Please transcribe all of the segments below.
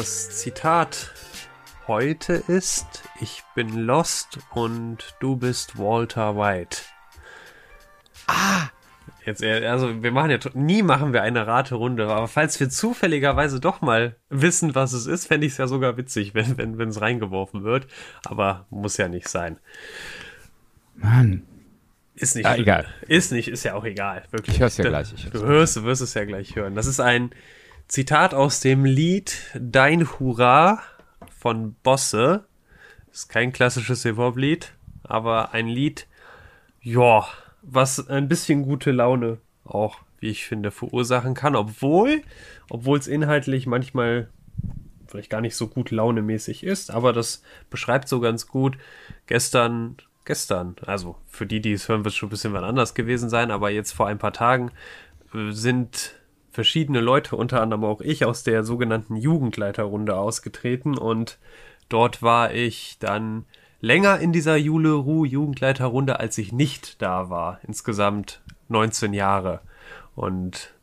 Das Zitat heute ist, ich bin lost und du bist Walter White. Ah! Jetzt, also wir machen ja, nie machen wir eine Raterunde, aber falls wir zufälligerweise doch mal wissen, was es ist, fände ich es ja sogar witzig, wenn wenn wenn es reingeworfen wird. Aber muss ja nicht sein. Mann. Ist nicht. Ah, egal. Ist nicht, ist ja auch egal. Wirklich. Ich hör's ja gleich. Ich du hörst, du wirst es ja gleich hören. Das ist ein Zitat aus dem Lied Dein Hurra von Bosse. Ist kein klassisches Hip-Hop-Lied, aber ein Lied, ja, was ein bisschen gute Laune auch, wie ich finde, verursachen kann, obwohl, obwohl es inhaltlich manchmal vielleicht gar nicht so gut launemäßig ist, aber das beschreibt so ganz gut. Gestern, gestern, also für die, die es hören, wird es schon ein bisschen was anders gewesen sein, aber jetzt vor ein paar Tagen äh, sind verschiedene Leute, unter anderem auch ich, aus der sogenannten Jugendleiterrunde ausgetreten und dort war ich dann länger in dieser Jule Ruh Jugendleiterrunde, als ich nicht da war. Insgesamt 19 Jahre. Und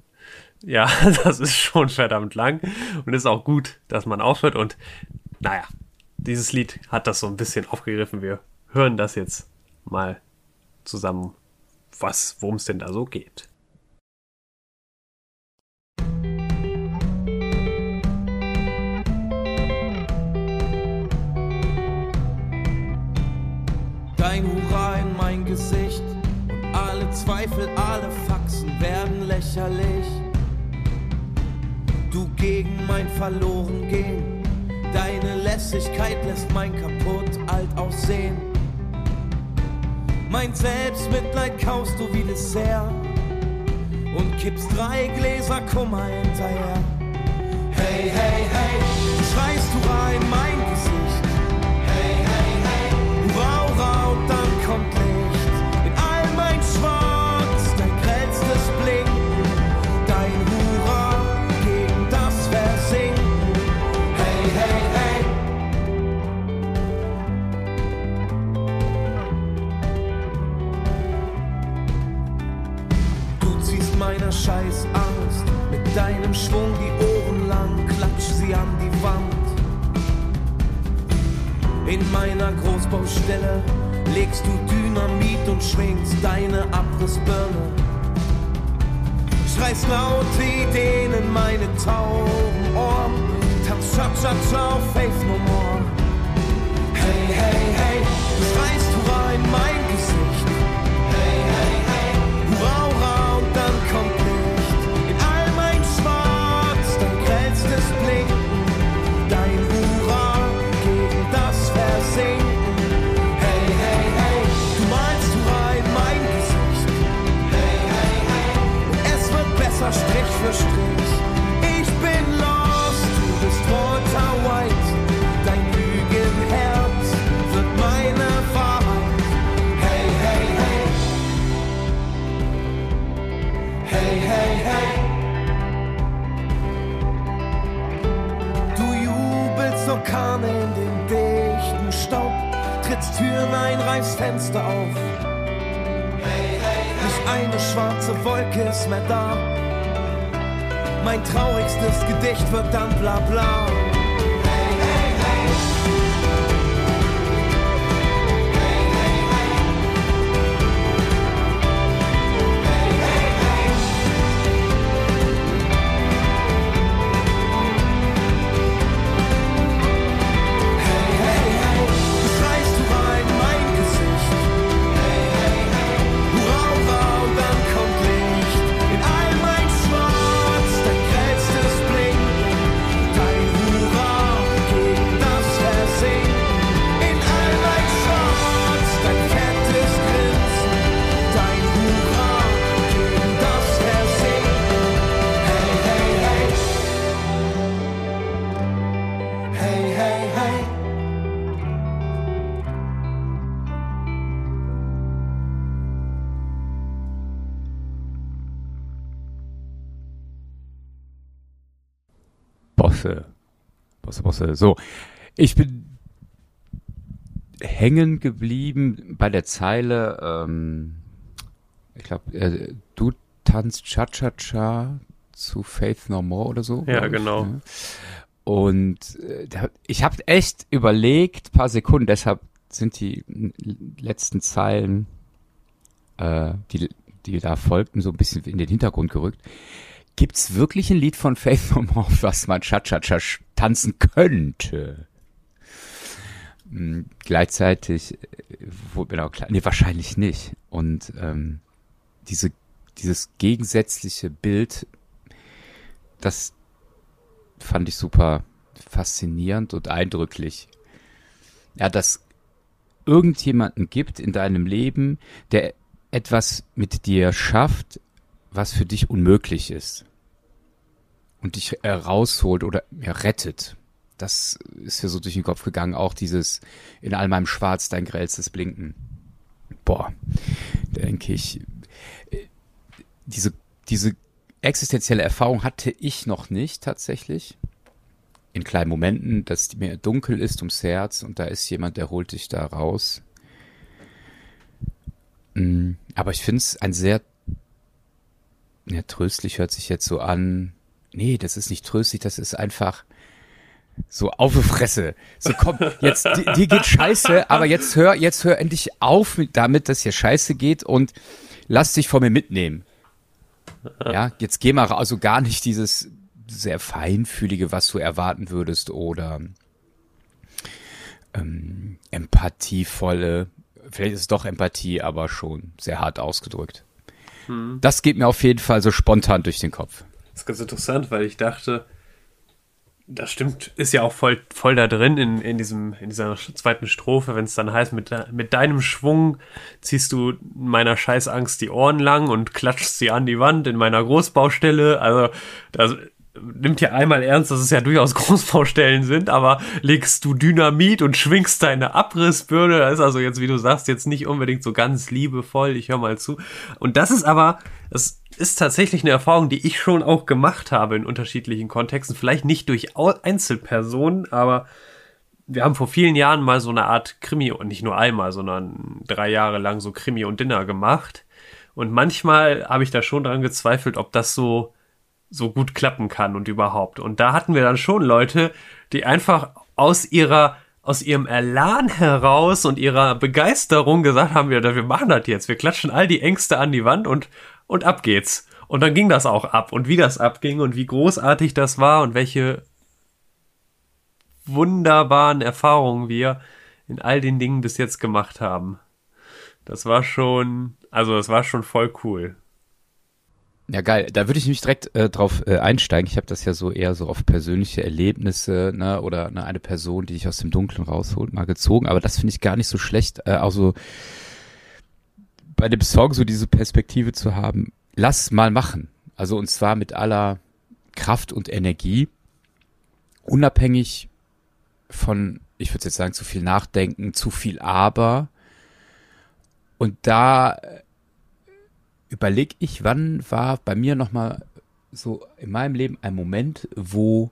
ja, das ist schon verdammt lang und ist auch gut, dass man aufhört. Und naja, dieses Lied hat das so ein bisschen aufgegriffen. Wir hören das jetzt mal zusammen, was, worum es denn da so geht. Lächerlich. Du gegen mein Verlorengehen, deine Lässigkeit lässt mein kaputt alt aussehen. Mein Selbstmitleid kaust du wie Dessert und kippst drei Gläser Kummer hinterher. Hey, hey, hey, schreist du rein mein Gesicht. Deine Abrissbirne. Schreist laute Ideen in meine tauben Ohren, tanzt Cha-Cha-Cha auf Faith No More. Hey, hey, hey, du schreist Hurra in mein Gesicht. Trittst Türen ein, reißt Fenster auf. Nicht eine schwarze Wolke ist mehr da. Mein traurigstes Gedicht wird dann bla bla. Bosse. Bosse, Bosse. So. Ich bin hängen geblieben bei der Zeile, ähm, ich glaube, äh, du tanzt Cha-Cha-Cha zu Faith No More oder so. Ja, glaub ich, genau. ne? Und äh, ich habe echt überlegt, paar Sekunden, deshalb sind die letzten Zeilen, äh, die, die da folgten, so ein bisschen in den Hintergrund gerückt. Gibt's wirklich ein Lied von Faith No More, was man Cha-Cha-Cha tanzen könnte? Hm, gleichzeitig äh, mir auch klar, nee, wahrscheinlich nicht. Und ähm, diese, dieses gegensätzliche Bild, das fand ich super faszinierend und eindrücklich. Ja, dass irgendjemanden gibt in deinem Leben, der etwas mit dir schafft, was für dich unmöglich ist. Und dich rausholt oder ja, rettet. Das ist mir so durch den Kopf gegangen. Auch dieses in all meinem Schwarz dein grellstes Blinken. Boah, denke ich. äh, Diese, diese existenzielle Erfahrung hatte ich noch nicht tatsächlich. In kleinen Momenten, dass mir dunkel ist ums Herz und da ist jemand, der holt dich da raus. Mm, Aber ich finde es ein sehr, ja, tröstlich hört sich jetzt so an. Nee, das ist nicht tröstlich, das ist einfach so auf die Fresse. So komm, jetzt, dir, dir geht scheiße, aber jetzt hör, jetzt hör endlich auf mit, damit, dass hier scheiße geht und lass dich von mir mitnehmen. Ja, jetzt geh mal also gar nicht dieses sehr feinfühlige, was du erwarten würdest oder ähm, empathievolle, vielleicht ist es doch Empathie, aber schon sehr hart ausgedrückt. Das geht mir auf jeden Fall so spontan durch den Kopf. Das ist ganz interessant, weil ich dachte, das stimmt, ist ja auch voll, voll da drin in, in, diesem, in dieser zweiten Strophe, wenn es dann heißt, mit, mit deinem Schwung ziehst du meiner Scheißangst die Ohren lang und klatschst sie an die Wand in meiner Großbaustelle. Also, das nimmt ja einmal ernst, dass es ja durchaus Großbaustellen sind, aber legst du Dynamit und schwingst deine Abrissbirne, das ist also jetzt, wie du sagst, jetzt nicht unbedingt so ganz liebevoll, ich höre mal zu. Und das ist aber, das ist tatsächlich eine Erfahrung, die ich schon auch gemacht habe in unterschiedlichen Kontexten. Vielleicht nicht durch Einzelpersonen, aber wir haben vor vielen Jahren mal so eine Art Krimi und nicht nur einmal, sondern drei Jahre lang so Krimi und Dinner gemacht. Und manchmal habe ich da schon dran gezweifelt, ob das so so gut klappen kann und überhaupt. Und da hatten wir dann schon Leute, die einfach aus ihrer aus ihrem Elan heraus und ihrer Begeisterung gesagt haben, wir, wir machen das jetzt. Wir klatschen all die Ängste an die Wand und, und ab geht's. Und dann ging das auch ab. Und wie das abging und wie großartig das war und welche wunderbaren Erfahrungen wir in all den Dingen bis jetzt gemacht haben. Das war schon, also das war schon voll cool. Ja, geil. Da würde ich nämlich direkt äh, drauf äh, einsteigen. Ich habe das ja so eher so auf persönliche Erlebnisse ne, oder ne, eine Person, die dich aus dem Dunkeln rausholt, mal gezogen. Aber das finde ich gar nicht so schlecht. Äh, also bei dem Song so diese Perspektive zu haben, lass mal machen. Also und zwar mit aller Kraft und Energie, unabhängig von, ich würde jetzt sagen, zu viel Nachdenken, zu viel Aber. Und da äh, überlege ich, wann war bei mir nochmal so in meinem Leben ein Moment, wo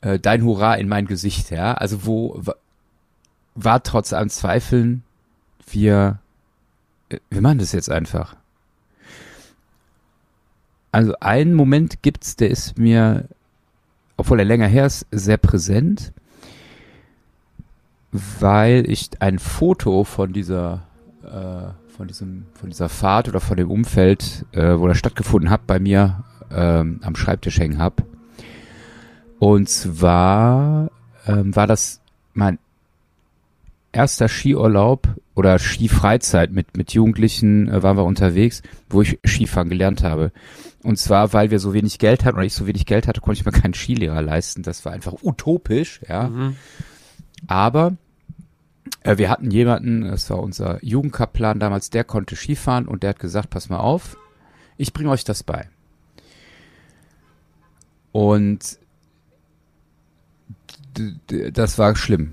äh, dein Hurra in mein Gesicht, ja, also wo wa- war trotz allem Zweifeln, wir, wir machen das jetzt einfach. Also einen Moment gibt's, der ist mir, obwohl er länger her ist, sehr präsent, weil ich ein Foto von dieser äh, von diesem von dieser Fahrt oder von dem Umfeld, äh, wo das stattgefunden hat, bei mir ähm, am Schreibtisch hängen hab. Und zwar ähm, war das mein erster Skiurlaub oder Skifreizeit mit mit Jugendlichen äh, waren wir unterwegs, wo ich Skifahren gelernt habe. Und zwar, weil wir so wenig Geld hatten oder ich so wenig Geld hatte, konnte ich mir keinen Skilehrer leisten. Das war einfach utopisch, ja. Aber äh, wir hatten jemanden, das war unser Jugendkaplan damals, der konnte Skifahren und der hat gesagt, pass mal auf, ich bringe euch das bei. Und das war schlimm.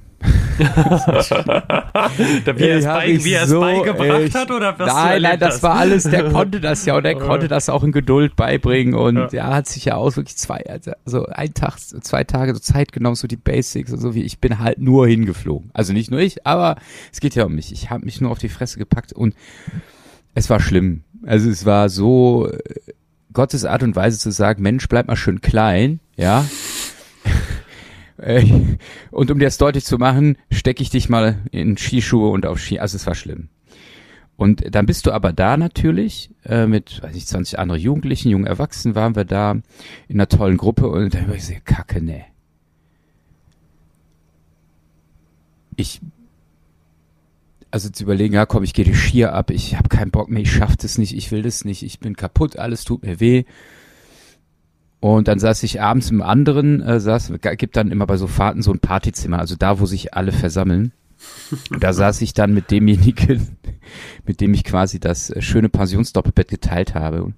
Da, wie er es, hab bei, ich wie er es so beigebracht echt- hat oder was Nein, nein, das hast? war alles, der konnte das ja und er konnte das auch in Geduld beibringen und Ja. er hat sich ja auch wirklich zwei, also so ein Tag, zwei Tage so Zeit genommen, so die Basics und so wie ich bin halt nur hingeflogen. Also nicht nur ich, aber es geht ja um mich. Ich habe mich nur auf die Fresse gepackt und es war schlimm. Also es war so äh, Gottes Art und Weise zu sagen, Mensch, bleib mal schön klein, ja. Äh, und um dir das deutlich zu machen, stecke ich dich mal in Skischuhe und auf Ski. Also es war schlimm. Und dann bist du aber da natürlich äh, mit, weiß ich, 20 andere Jugendlichen, jungen Erwachsenen waren wir da in einer tollen Gruppe und dann war ich so, kacke, ne. Ich, also zu überlegen, ja komm, ich gehe die Skier ab, ich habe keinen Bock mehr, ich schaff das nicht, ich will das nicht, ich bin kaputt, alles tut mir weh. Und dann saß ich abends im anderen, äh, saß, gibt dann immer bei so Fahrten so ein Partyzimmer, also da, wo sich alle versammeln. Und da saß ich dann mit demjenigen, mit dem ich quasi das äh, schöne Pensionsdoppelbett geteilt habe. Und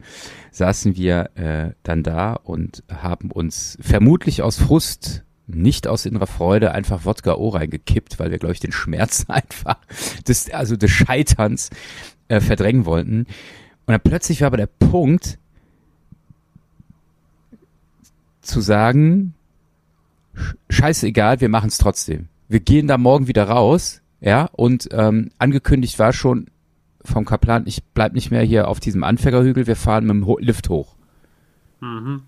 saßen wir äh, dann da und haben uns vermutlich aus Frust, nicht aus innerer Freude, einfach Wodka O reingekippt, weil wir, glaube ich, den Schmerz einfach des, also des Scheiterns äh, verdrängen wollten. Und dann plötzlich war aber der Punkt, zu sagen, scheißegal, wir machen es trotzdem. Wir gehen da morgen wieder raus, ja, und ähm, angekündigt war schon vom Kaplan, ich bleib nicht mehr hier auf diesem Anfängerhügel, wir fahren mit dem Lift hoch. Mhm.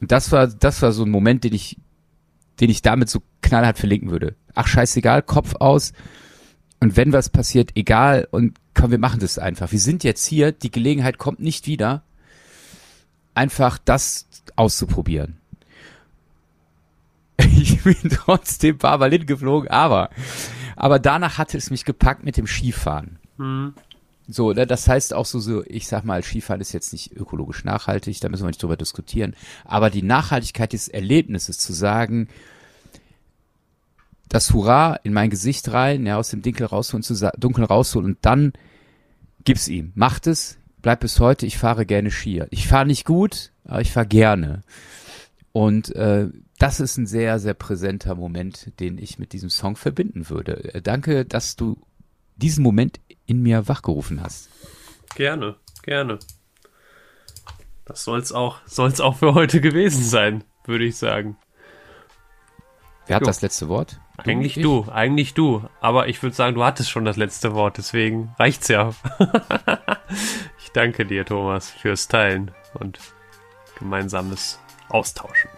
Und das war, das war so ein Moment, den ich, den ich damit so knallhart verlinken würde. Ach, scheißegal, Kopf aus. Und wenn was passiert, egal. Und komm, wir machen das einfach. Wir sind jetzt hier, die Gelegenheit kommt nicht wieder. Einfach das auszuprobieren. Ich bin trotzdem Mal hingeflogen, aber, aber danach hatte es mich gepackt mit dem Skifahren. Mhm. So, ne, das heißt auch so, so, ich sag mal, Skifahren ist jetzt nicht ökologisch nachhaltig, da müssen wir nicht drüber diskutieren. Aber die Nachhaltigkeit des Erlebnisses zu sagen, das Hurra in mein Gesicht rein, ja, aus dem Dunkel rausholen, zu dunkel rausholen und dann gib's ihm. Macht es, bleibt bis heute, ich fahre gerne Skier. Ich fahre nicht gut, aber ich fahre gerne. Und äh, das ist ein sehr, sehr präsenter Moment, den ich mit diesem Song verbinden würde. Äh, danke, dass du diesen Moment in mir wachgerufen hast. Gerne, gerne. Das soll's auch, soll's auch für heute gewesen sein, würde ich sagen. Wer hat jo. das letzte Wort? Du eigentlich du, eigentlich du. Aber ich würde sagen, du hattest schon das letzte Wort, deswegen reicht's ja. danke dir, Thomas, fürs Teilen und gemeinsames Austauschen.